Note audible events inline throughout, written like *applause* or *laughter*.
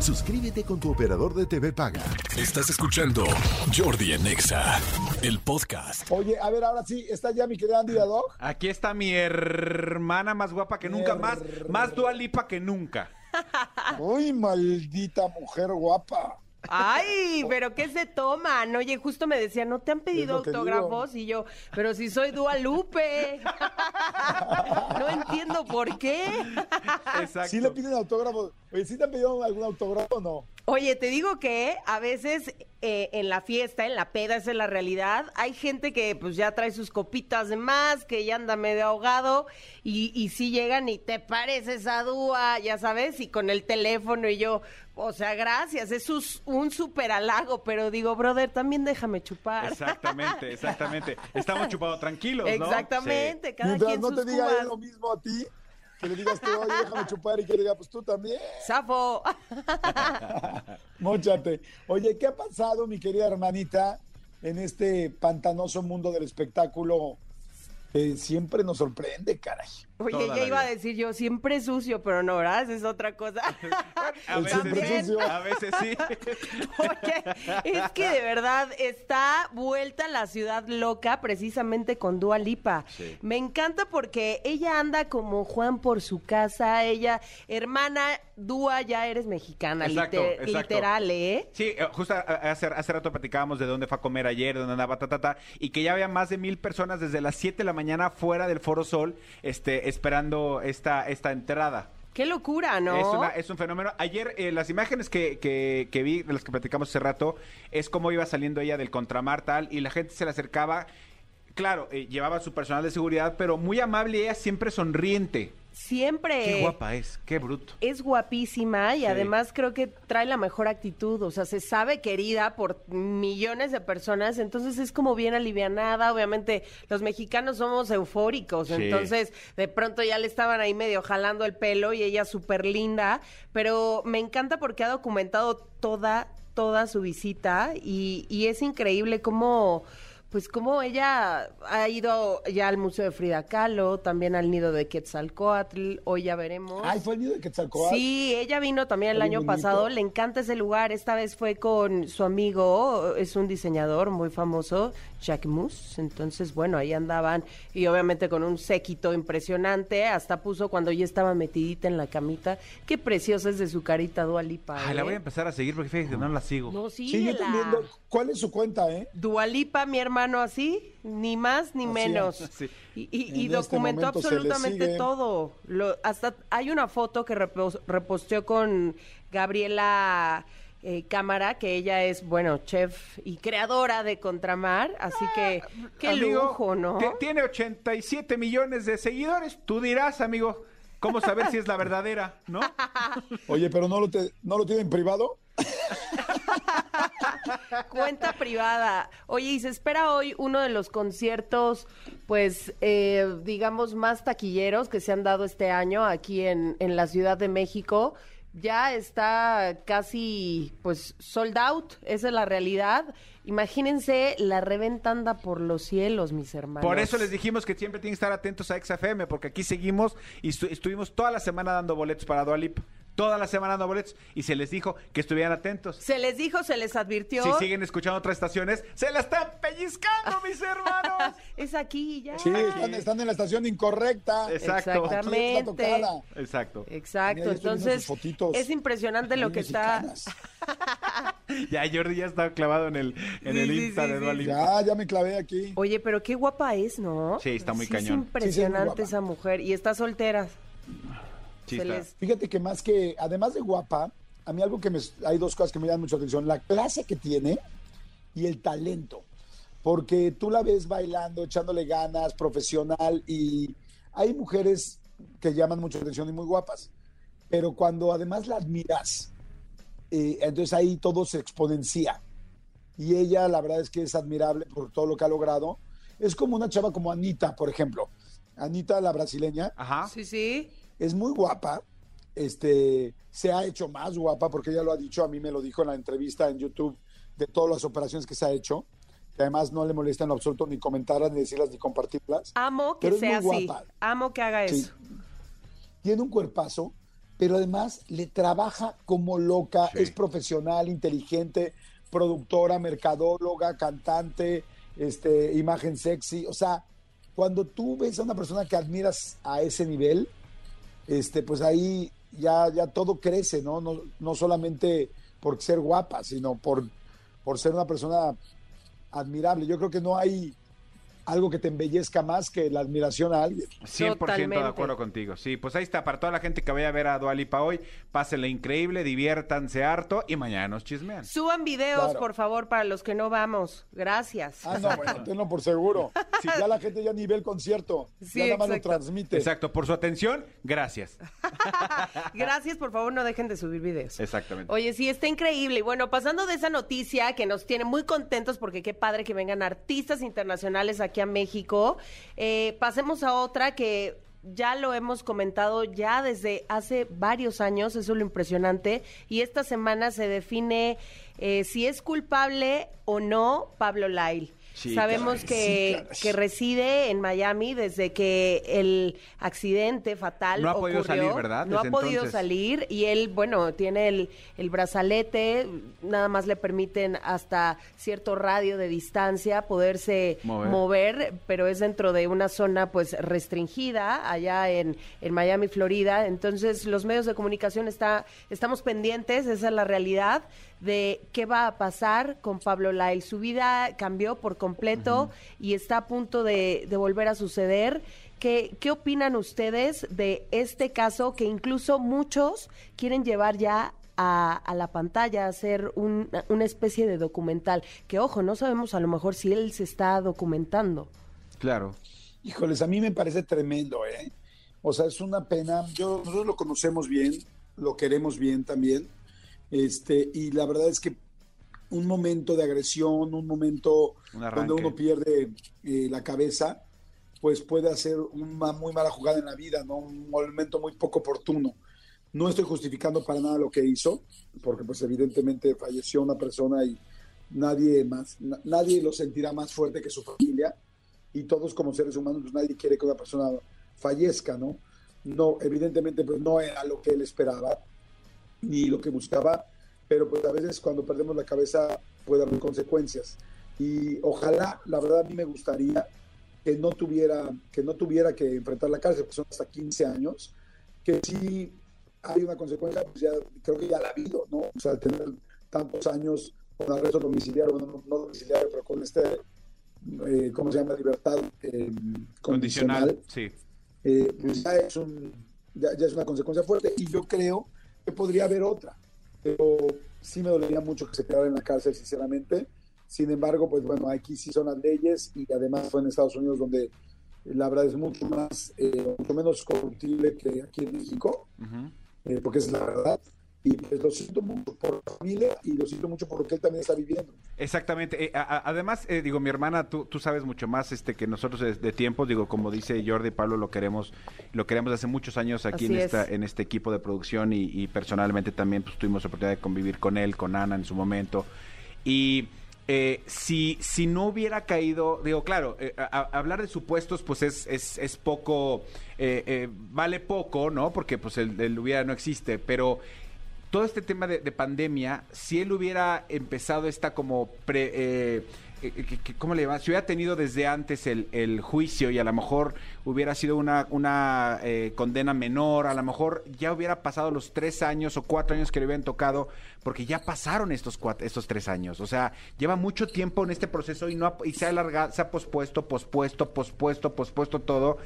Suscríbete con tu operador de TV Paga. Estás escuchando Jordi en Exa, el podcast. Oye, a ver, ahora sí, está ya mi querida Andy Dog. Aquí está mi hermana más guapa que nunca, más, más dualipa que nunca. Uy, maldita mujer guapa. Ay, pero ¿qué se toman? Oye, justo me decía, ¿no te han pedido autógrafos? Y yo, pero si soy Dualupe. no entiendo por qué. Exacto. ¿Sí le piden autógrafos? Oye, ¿sí te han pedido algún autógrafo o no? Oye, te digo que a veces eh, en la fiesta, en la peda, esa es la realidad. Hay gente que pues ya trae sus copitas de más, que ya anda medio ahogado y, y sí llegan y te pareces a Dúa, ya sabes, y con el teléfono y yo, o sea, gracias, es un súper halago, pero digo, brother, también déjame chupar. Exactamente, exactamente. *laughs* Estamos chupados tranquilos, ¿no? Exactamente, cada Mientras quien no sus te diga lo mismo a ti, que le digas tú, oye, déjame chupar y que le diga, pues tú también. Safo. *laughs* Móchate. Oye, ¿qué ha pasado, mi querida hermanita, en este pantanoso mundo del espectáculo siempre nos sorprende, caray? Oye, Toda ya iba a decir yo, siempre sucio, pero no, ¿verdad? Esa es otra cosa. *laughs* A veces *laughs* siempre sucio. a veces sí. *laughs* Oye, es que de verdad está vuelta la ciudad loca precisamente con Dua Lipa. Sí. Me encanta porque ella anda como Juan por su casa, ella, hermana Dua, ya eres mexicana, Exacto, liter- exacto. literal, ¿eh? Sí, eh, justo hace, hace rato platicábamos de dónde fue a comer ayer, de dónde andaba, ta, ta, ta, y que ya había más de mil personas desde las 7 de la mañana fuera del Foro Sol, este, esperando esta, esta entrada. Qué locura, ¿no? Es, una- es un fenómeno. Ayer, eh, las imágenes que, que- que vi, de las que platicamos hace rato, es cómo iba saliendo ella del contramar tal, y la gente se le acercaba. Claro, eh, llevaba su personal de seguridad, pero muy amable y ella siempre sonriente. Siempre. Qué guapa es, qué bruto. es guapísima y Sí. además creo que trae la mejor actitud, o sea, se sabe querida por millones de personas, entonces es como bien alivianada, obviamente los mexicanos somos eufóricos, Sí. entonces de pronto ya le estaban ahí medio jalando el pelo y ella súper linda, pero me encanta porque ha documentado toda, toda su visita y, y es increíble cómo... Pues como ella ha ido ya al Museo de Frida Kahlo, también al nido de Quetzalcoatl, hoy ya veremos. Ay, fue el nido de Quetzalcóatl. Sí, ella vino también el año bonito. pasado, le encanta ese lugar, esta vez fue con su amigo, es un diseñador muy famoso, Jacques Mus, entonces bueno, ahí andaban y obviamente con un séquito impresionante, hasta puso cuando ya estaba metidita en la camita, qué preciosa es de su carita Dualipa. Ay, la voy a empezar a seguir porque fíjate que no la sigo. No, Sí, yo síguela. también. ¿Cuál es su cuenta, eh? Dualipa, mi hermano, así, ni más ni Así menos. es. Sí. Y, y- En y este documentó absolutamente todo. Lo, hasta hay una foto que repos- reposteó con Gabriela eh, Cámara, que ella es, bueno, chef y creadora de Contramar, así que qué Amigo, lujo, ¿no? ti- Tiene 87 millones de seguidores. Tú dirás, amigo, cómo saber si es la verdadera, ¿no? *laughs* Oye, pero no lo, te, no lo tiene en privado. *laughs* Cuenta privada. Oye, y se espera hoy uno de los conciertos, pues, eh, digamos, más taquilleros que se han dado este año aquí en, en la Ciudad de México. Ya está casi, pues, sold out, esa es la realidad. Imagínense, la reventa anda por los cielos, mis hermanos. Por eso les dijimos que siempre tienen que estar atentos a XFM, porque aquí seguimos y estu- estuvimos toda la semana dando boletos para Dualip. Toda la semana dando boletos y se les dijo que estuvieran atentos. Se les dijo, se les advirtió. Si siguen escuchando otras estaciones, se la están pellizcando, mis hermanos. *laughs* Es aquí ya. Sí, están, están en la estación incorrecta. Exacto. La Exactamente. Exacto. Exacto, entonces es impresionante lo que está. *laughs* Ya Jordi ya está clavado en el, en Sí, el sí, Insta sí, de sí, Dualip. Ya, ya me clavé aquí. Oye, pero qué guapa es, ¿no? Sí, está muy Sí, cañón. Es Sí, sí, es muy impresionante esa mujer. Y está soltera. Sí, les- Fíjate que más que, además de guapa, a mí algo que me, hay dos cosas que me llaman mucho atención, la clase que tiene y el talento, porque tú la ves bailando, echándole ganas, profesional, y hay mujeres que llaman mucho la atención y muy guapas, pero cuando además la admiras, eh, entonces ahí todo se exponencia. Y ella, la verdad es que es admirable por todo lo que ha logrado. Es como una chava como Anita, por ejemplo. Anita, la brasileña, Ajá. Sí, sí. Es muy guapa, este, se ha hecho más guapa, porque ella lo ha dicho, a mí me lo dijo en la entrevista en YouTube de todas las operaciones que se ha hecho, que además no le molesta en lo absoluto ni comentarlas, ni decirlas, ni compartirlas. Amo que Pero es sea muy así. guapa. Amo que haga Sí. eso. Tiene un cuerpazo, pero además le trabaja como loca, Sí. es profesional, inteligente, productora, mercadóloga, cantante, este, imagen sexy. O sea, cuando tú ves a una persona que admiras a ese nivel, este, pues ahí ya, ya todo crece, ¿no? ¿no? No solamente por ser guapa, sino por, por ser una persona admirable. Yo creo que no hay algo que te embellezca más que la admiración a alguien. 100% de Totalmente. acuerdo contigo. Sí, pues ahí está. Para toda la gente que vaya a ver a Dualipa hoy, pásenle increíble, diviértanse harto y mañana nos chismean. Suban videos, Claro. por favor, para los que no vamos. Gracias. Ah, no, bueno, tenlo por seguro. Ya la gente ya ni ve el concierto, *laughs* Sí, ya nada más lo transmite. Exacto, por su atención, gracias. *laughs* Gracias, por favor, no dejen de subir videos. Exactamente. Oye, sí, está increíble. Y bueno, pasando de esa noticia que nos tiene muy contentos porque qué padre que vengan artistas internacionales aquí a México, eh, pasemos a otra que ya lo hemos comentado ya desde hace varios años, eso es lo impresionante, y esta semana se define eh, si es culpable o no Pablo Lyle. Sí, Sabemos caray, que, sí, caray. que reside en Miami desde que el accidente fatal No ha podido ocurrió. salir, ¿verdad? No ha podido salir y él, bueno, tiene el, el brazalete, nada más le permiten hasta cierto radio de distancia poderse Mover. mover, pero es dentro de una zona pues restringida allá en, en Miami, Florida. Entonces los medios de comunicación está, estamos pendientes, esa es la realidad de qué va a pasar con Pablo Lyle. Su vida cambió por completo y está a punto de, de volver a suceder. ¿Qué, ¿Qué opinan ustedes de este caso que incluso muchos quieren llevar ya a, a la pantalla, a hacer un- una especie de documental? Que ojo, no sabemos a lo mejor si él se está documentando. Claro. Híjoles, a mí me parece tremendo, ¿eh? O sea, es una pena. Yo, nosotros lo conocemos bien, lo queremos bien también. Este, y la verdad es que un momento de agresión, un momento Un donde uno pierde eh, la cabeza, pues puede hacer una muy mala jugada en la vida, ¿no? Un momento muy poco oportuno. No estoy justificando para nada lo que hizo, porque pues evidentemente falleció una persona y nadie más, na- nadie lo sentirá más fuerte que su familia y todos como seres humanos, pues nadie quiere que una persona fallezca, ¿no? No, evidentemente pues no era lo que él esperaba ni lo que buscaba, pero pues a veces cuando perdemos la cabeza puede haber consecuencias. Y ojalá, la verdad a mí me gustaría que no tuviera que no tuviera que enfrentar la cárcel, porque son hasta 15 años, que si hay una consecuencia, pues ya creo que ya la ha habido, ¿no? O sea, tener tantos años con arresto domiciliario, bueno, no, domiciliario, pero con este, eh, ¿cómo se llama? Libertad eh, Condicional, sí. eh, pues ya es, un, ya, ya es una consecuencia fuerte y yo creo que podría haber otra, pero sí me dolería mucho que se quedara en la cárcel, sinceramente. Sin embargo, pues bueno, aquí sí son las leyes y además fue en Estados Unidos donde la verdad es mucho más, eh, mucho menos corruptible que aquí en México, eh, porque es la verdad. Y pues lo siento mucho por la familia y lo siento mucho por lo que él también está viviendo. Exactamente. Eh, a- además, eh, digo, mi hermana, tú, tú sabes mucho más este que nosotros de, de tiempos. Digo, como dice Jordi Pablo, lo queremos, lo queremos hace muchos años aquí en esta, es. en este equipo de producción y, y personalmente también pues tuvimos la oportunidad de convivir con él, con Ana en su momento. Y eh, si, si no hubiera caído, digo, claro, eh, a- a- hablar de supuestos, pues es, es, es poco, eh, eh, vale poco, ¿no? Porque pues el, el hubiera no existe, pero todo este tema de, de pandemia, si él hubiera empezado esta como pre, eh, eh, ¿cómo le llaman? Si hubiera tenido desde antes el, el juicio y a lo mejor hubiera sido una, una eh, condena menor, a lo mejor ya hubiera pasado los tres años o cuatro años que le hubieran tocado, porque ya pasaron estos cuatro, estos tres años. O sea, lleva mucho tiempo en este proceso y no ha- y se ha alargado, se ha pospuesto, pospuesto, pospuesto, pospuesto todo.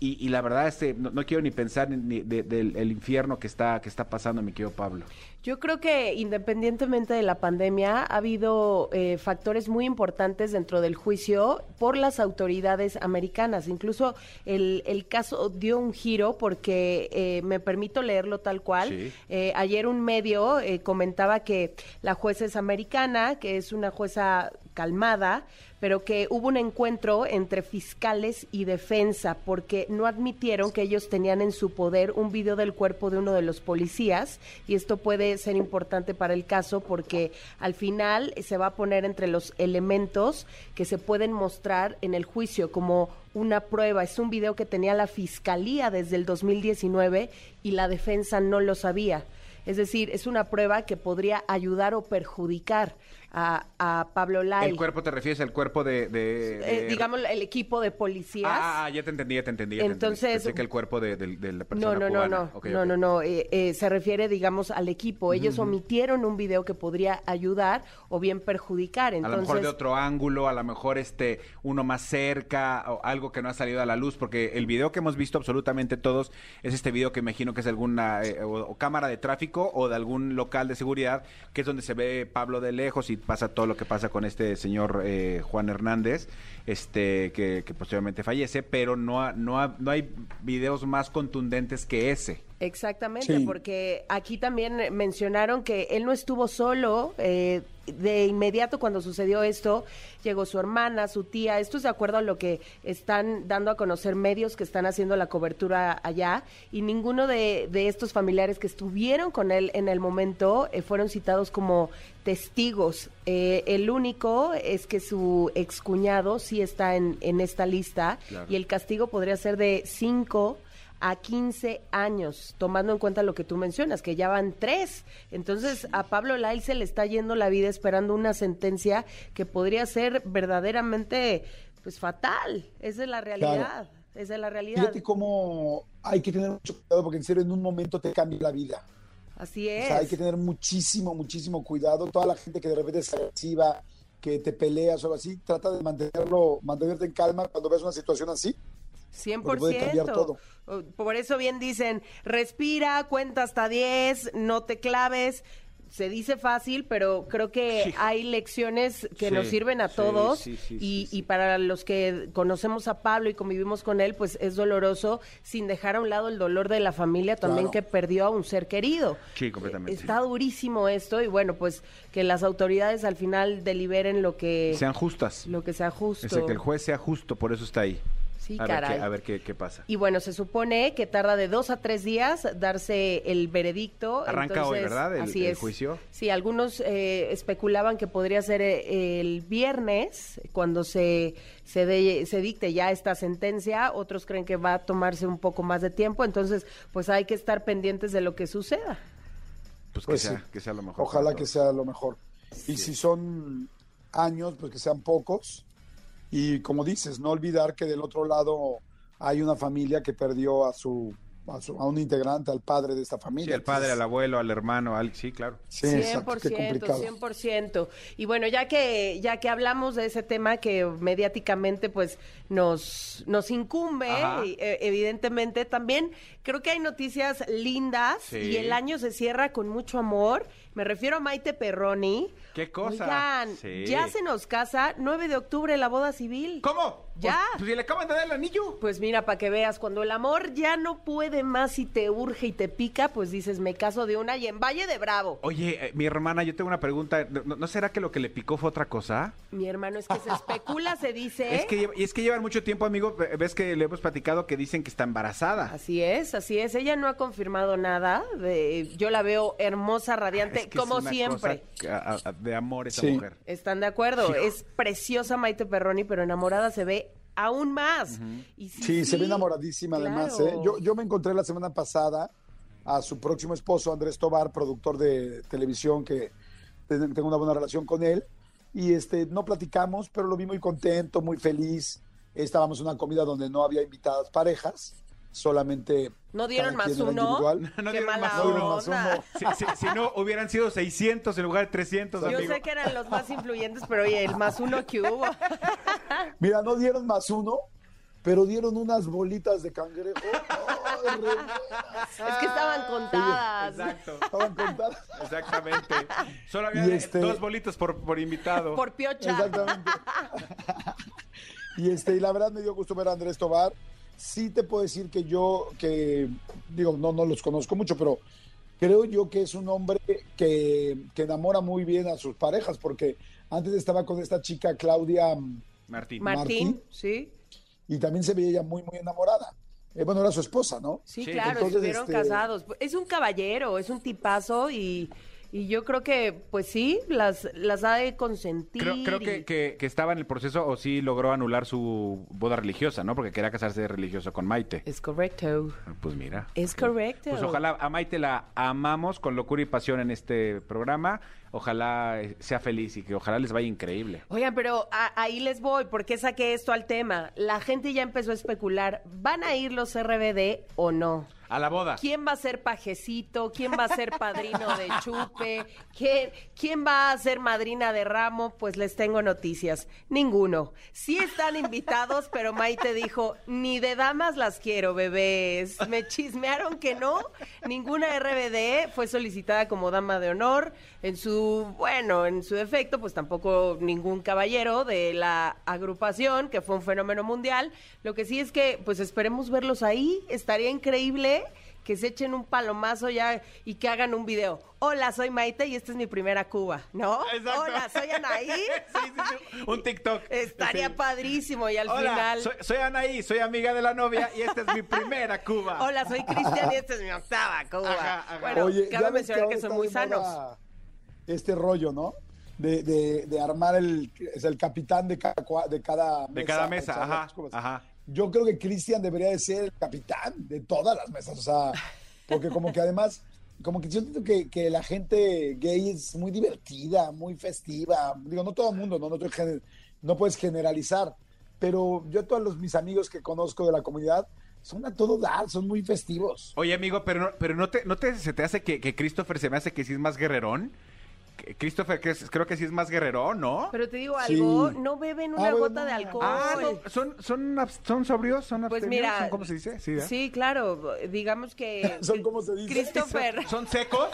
Y, y la verdad, este, no, no quiero ni pensar ni de- del el infierno que está, que está pasando, mi querido Pablo. Yo creo que independientemente de la pandemia, ha habido eh, factores muy importantes dentro del juicio por las autoridades americanas. Incluso el, el caso dio un giro porque eh, me permito leerlo tal cual. Sí. Eh, ayer un medio eh, comentaba que la jueza es americana, que es una jueza calmada, pero que hubo un encuentro entre fiscales y defensa porque no admitieron que ellos tenían en su poder un video del cuerpo de uno de los policías y esto puede ser importante para el caso porque al final se va a poner entre los elementos que se pueden mostrar en el juicio como una prueba. Es un video que tenía la fiscalía desde el 2019 y la defensa no lo sabía. Es decir, es una prueba que podría ayudar o perjudicar a, a Pablo Lai. ¿El cuerpo te refieres al cuerpo de...? de- Eh, de- digamos, el equipo de policías. Ah, ah, ya te entendí, ya te entendí. ya te entendí. Entonces- Pensé que el cuerpo de, de- la persona No, no, no, cubana. no, no, no, no, eh, eh, se refiere, digamos, al equipo. Ellos omitieron un video que podría ayudar o bien perjudicar. A Entonces, lo mejor de otro ángulo, a lo mejor este uno más cerca o algo que no ha salido a la luz, porque el video que hemos visto absolutamente todos es este video que imagino que es alguna eh, o, o cámara de tráfico o de algún local de seguridad, que es donde se ve Pablo de lejos y pasa todo lo que pasa con este señor eh, Juan Hernández, este que, posteriormente fallece, pero no, ha- no, ha- no hay videos más contundentes que ese. Exactamente, Sí. porque aquí también mencionaron que él no estuvo solo. eh, de inmediato cuando sucedió esto, llegó su hermana, su tía. Esto es de acuerdo a lo que están dando a conocer medios que están haciendo la cobertura allá. Y ninguno de, de estos familiares que estuvieron con él en el momento eh, fueron citados como testigos. Eh, el único es que su excuñado sí está en, en esta lista Claro. y el castigo podría ser de cinco a 15 años, tomando en cuenta lo que tú mencionas, que ya van tres. Entonces, a Pablo Lai se le está yendo la vida esperando una sentencia que podría ser verdaderamente, pues, fatal. Esa es la realidad. Esa es la realidad. Fíjate cómo hay que tener mucho cuidado porque en serio en un momento te cambia la vida. Así O es. sea, hay que tener muchísimo, muchísimo cuidado. Toda la gente que de repente es agresiva, que te peleas o algo así, trata de mantenerlo, mantenerte en calma cuando ves una situación así. Porque puede cambiar 100%. todo. O- Por eso bien dicen, respira, cuenta hasta 10, no te claves. Se dice fácil, pero creo que hay lecciones que Sí, nos sirven a sí, todos y, y para los que conocemos a Pablo y convivimos con él, pues es doloroso, sin dejar a un lado el dolor de la familia también Claro. que perdió a un ser querido. Sí, completamente. Está durísimo esto y bueno, pues que las autoridades al final deliberen lo que, Sean justas. lo que sea justo. Ese, que el juez sea justo, por eso está ahí. Sí, a caray. Ver qué, a ver qué, qué pasa. Y bueno, se supone que tarda de dos a tres días darse el veredicto. Arranca hoy, entonces, ¿verdad? El- así el es. juicio. Sí, algunos eh, especulaban que podría ser eh, el viernes cuando se, se, de- se dicte ya esta sentencia. Otros creen que va a tomarse un poco más de tiempo. Entonces, pues hay que estar pendientes de lo que suceda. Pues, Pues que, sea, sí. que sea lo mejor. Ojalá que sea lo mejor. Y si son años, pues que sean pocos. Y como dices, no olvidar que del otro lado hay una familia que perdió a su a, su- a un integrante, al padre de esta familia. Sí, al padre, al abuelo, al hermano, al... sí, claro. Sí, exacto, qué 100%, complicado. 100%. Y bueno, ya que ya que hablamos de ese tema que mediáticamente pues nos nos incumbe, y, eh, evidentemente también creo que hay noticias lindas Sí. y el año se cierra con mucho amor. Me refiero a Maite Perroni. ¿Qué cosa? Oigan, Sí. ya se nos casa 9 de octubre la boda civil. ¿Cómo? Ya. Pues, pues si le acaban de dar el anillo. Pues mira, para que veas, cuando el amor ya no puede más y te urge y te pica, pues dices, me caso de una y en Valle de Bravo. Oye, eh, mi hermana, yo tengo una pregunta. ¿No, no será que lo que le picó fue otra cosa? Mi hermano, es que se especula, se dice. *laughs* Es que, lleva- y es que llevan mucho tiempo, amigo. eh, Ves que le hemos platicado que dicen que está embarazada. Así es, así es. Ella no ha confirmado nada. De, yo la veo hermosa, radiante, Es que es como una siempre. cosa de amor esa Sí. mujer. ¿Están de acuerdo? Es preciosa Maite Perroni, pero enamorada se ve aún más. Y Sí, se ve enamoradísima además. ¿eh? Yo, yo me encontré la semana pasada a su próximo esposo, Andrés Tobar, productor de televisión, que ten- tengo una buena relación con él. Y este, no platicamos, pero lo vi muy contento, muy feliz. Estábamos en una comida donde no había invitadas parejas, solamente... ¿No dieron más uno? individual. *laughs* No dieron más uno. Si, si- si no, hubieran sido 600 en lugar de 300, Yo amigo. sé que eran los más influyentes, pero oye, el más uno que hubo. *laughs* Mira, no dieron más uno, pero dieron unas bolitas de cangrejo. *laughs* Es que estaban contadas. Exacto. Estaban contadas. Exactamente. Solo había este- dos bolitos por, por invitado. Por piocha. Exactamente. y este, y la verdad me dio gusto ver a Andrés Tobar. Sí te puedo decir que yo, que digo, no, no los conozco mucho, pero creo yo que es un hombre que, que enamora muy bien a sus parejas, porque antes estaba con esta chica Claudia mm, Martín. Martín, Martín. sí. y también se veía ella muy, muy enamorada. Eh, bueno, era su esposa, ¿no? Sí, Sí. claro, Entonces, estuvieron este- casados. Es un caballero, es un tipazo y, y yo creo que, pues sí, las, las ha de consentir. Creo, creo que, y- que- que estaba en el proceso o sí logró anular su boda religiosa, ¿no? Porque quería casarse religioso con Maite. Es correcto. Pues mira. Es correcto. Pues ojalá a Maite la amamos con locura y pasión en este programa. Ojalá eh, sea feliz y que ojalá les vaya increíble. Oigan, pero a- ahí les voy, ¿por qué saqué esto al tema? La gente ya empezó a especular, ¿van a ir los RBD o no? A la boda. ¿Quién va a ser pajecito? ¿Quién va a ser padrino de chupe? ¿Quién, ¿Quién va a ser madrina de ramo? Pues les tengo noticias. Ninguno. Sí están invitados, *laughs* pero Maite dijo, ni de damas las quiero, bebés. Me chismearon que no. Ninguna RBD fue solicitada como dama de honor. En su, bueno, en su defecto, pues tampoco ningún caballero de la agrupación, que fue un fenómeno mundial. Lo que sí es que, pues esperemos verlos ahí. Estaría increíble que se echen un palomazo ya y que hagan un video. Hola, soy Maite y esta es mi primera Cuba, ¿no? Exacto. Hola, soy Anaí. *laughs* Sí, sí, sí. Un TikTok. Estaría Sí. padrísimo y al Hola, final... soy, soy Anaí, soy amiga de la novia y esta es mi primera Cuba. Hola, soy Cristian y esta es mi octava Cuba. Ajá, ajá. Bueno, Oye, cabe mencionar que son muy sanos. moda Este rollo, ¿no? De, de, de armar el, es el capitán de cada, de cada mesa. De cada mesa, ajá, ajá. Yo creo que Cristian debería de ser el capitán de todas las mesas, o sea, porque como que además, como que yo siento que, que la gente gay es muy divertida, muy festiva. Digo, no todo el mundo, ¿no? No, no puedes generalizar, pero yo todos los, mis amigos que conozco de la comunidad son a todo dar, son muy festivos. Oye, amigo, pero no, pero no te, no te se te hace que, que Christopher se me hace que sí es más guerrerón. Christopher que es- creo que sí es más guerrerón, ¿no? Pero te digo Sí. algo, no beben una Ah, bueno, gota de alcohol. ah, no, son son son sobrios, son Pues mira, son cómo se dice, sí, sí, claro, digamos que *laughs* Son como se dice. Christopher, *laughs* *laughs* son secos.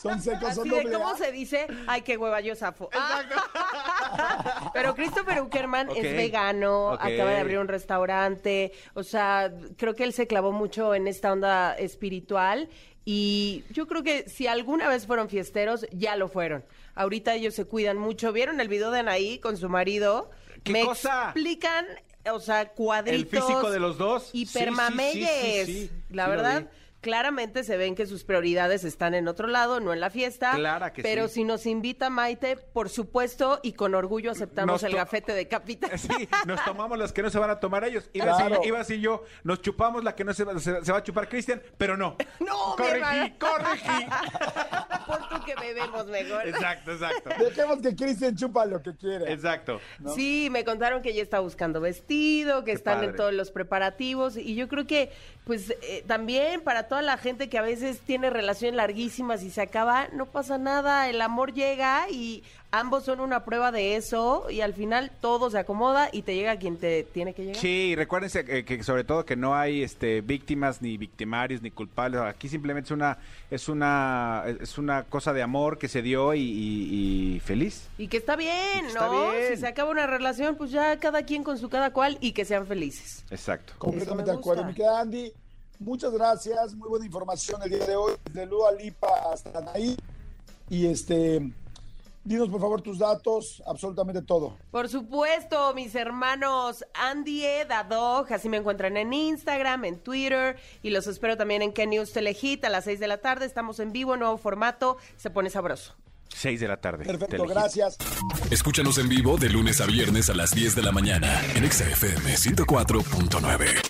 Son secos, son de cómo se dice, ay qué hueva yo zafo. Ah. Pero Christopher Uckerman es vegano, acaba de abrir un restaurante, o sea, creo que él se clavó mucho en esta onda espiritual y yo creo que si alguna vez fueron fiesteros, ya lo fueron. Ahorita ellos se cuidan mucho. ¿Vieron el video de Anaí con su marido? ¿Qué Me cosa? explican, o sea, cuadritos. El físico de los dos. Hipermameyes. sí, sí, sí. La verdad. Claramente se ven que sus prioridades están en otro lado, no en la fiesta. Clara que Pero sí. si nos invita Maite, por supuesto, y con orgullo aceptamos el gafete de capitán. *laughs* Sí, nos tomamos las que no se van a tomar ellos. Iba, Claro. iba yo, nos chupamos la que no se, va- se- se va a chupar Cristian, pero no. *laughs* No, corregí, corregí. *laughs* por que bebemos mejor. *laughs* Exacto, exacto. Dejemos que Cristian chupa lo que quiera. Exacto. Sí, me contaron que ella está buscando vestido, que Qué están padre. en todos los preparativos y yo creo que pues eh, también para toda la gente que a veces tiene relaciones larguísimas y se acaba, no pasa nada, el amor llega y ambos son una prueba de eso y al final todo se acomoda y te llega quien te tiene que llegar. Sí, y recuérdense que, que sobre todo que no hay este víctimas ni victimarios ni culpables. Aquí simplemente es una es una es una cosa de amor que se dio y, y- y feliz. Y que está bien, Está ¿no? bien. Si se acaba una relación, pues ya cada quien con su cada cual y que sean felices. Exacto. Completamente de acuerdo. Mi querida Andy, muchas gracias. Muy buena información el día de hoy. Desde Lua Lipa hasta ahí. Y este, dinos por favor tus datos, absolutamente todo. Por supuesto, mis hermanos Andy Edadog, así me encuentran en Instagram, en Twitter y los espero también en News Telehit a las 6 de la tarde. Estamos en vivo, nuevo formato, se pone sabroso. 6 de la tarde. Perfecto, Telehit. gracias. Escúchanos en vivo de lunes a viernes a las 10 de la mañana en Exa FM 104.9.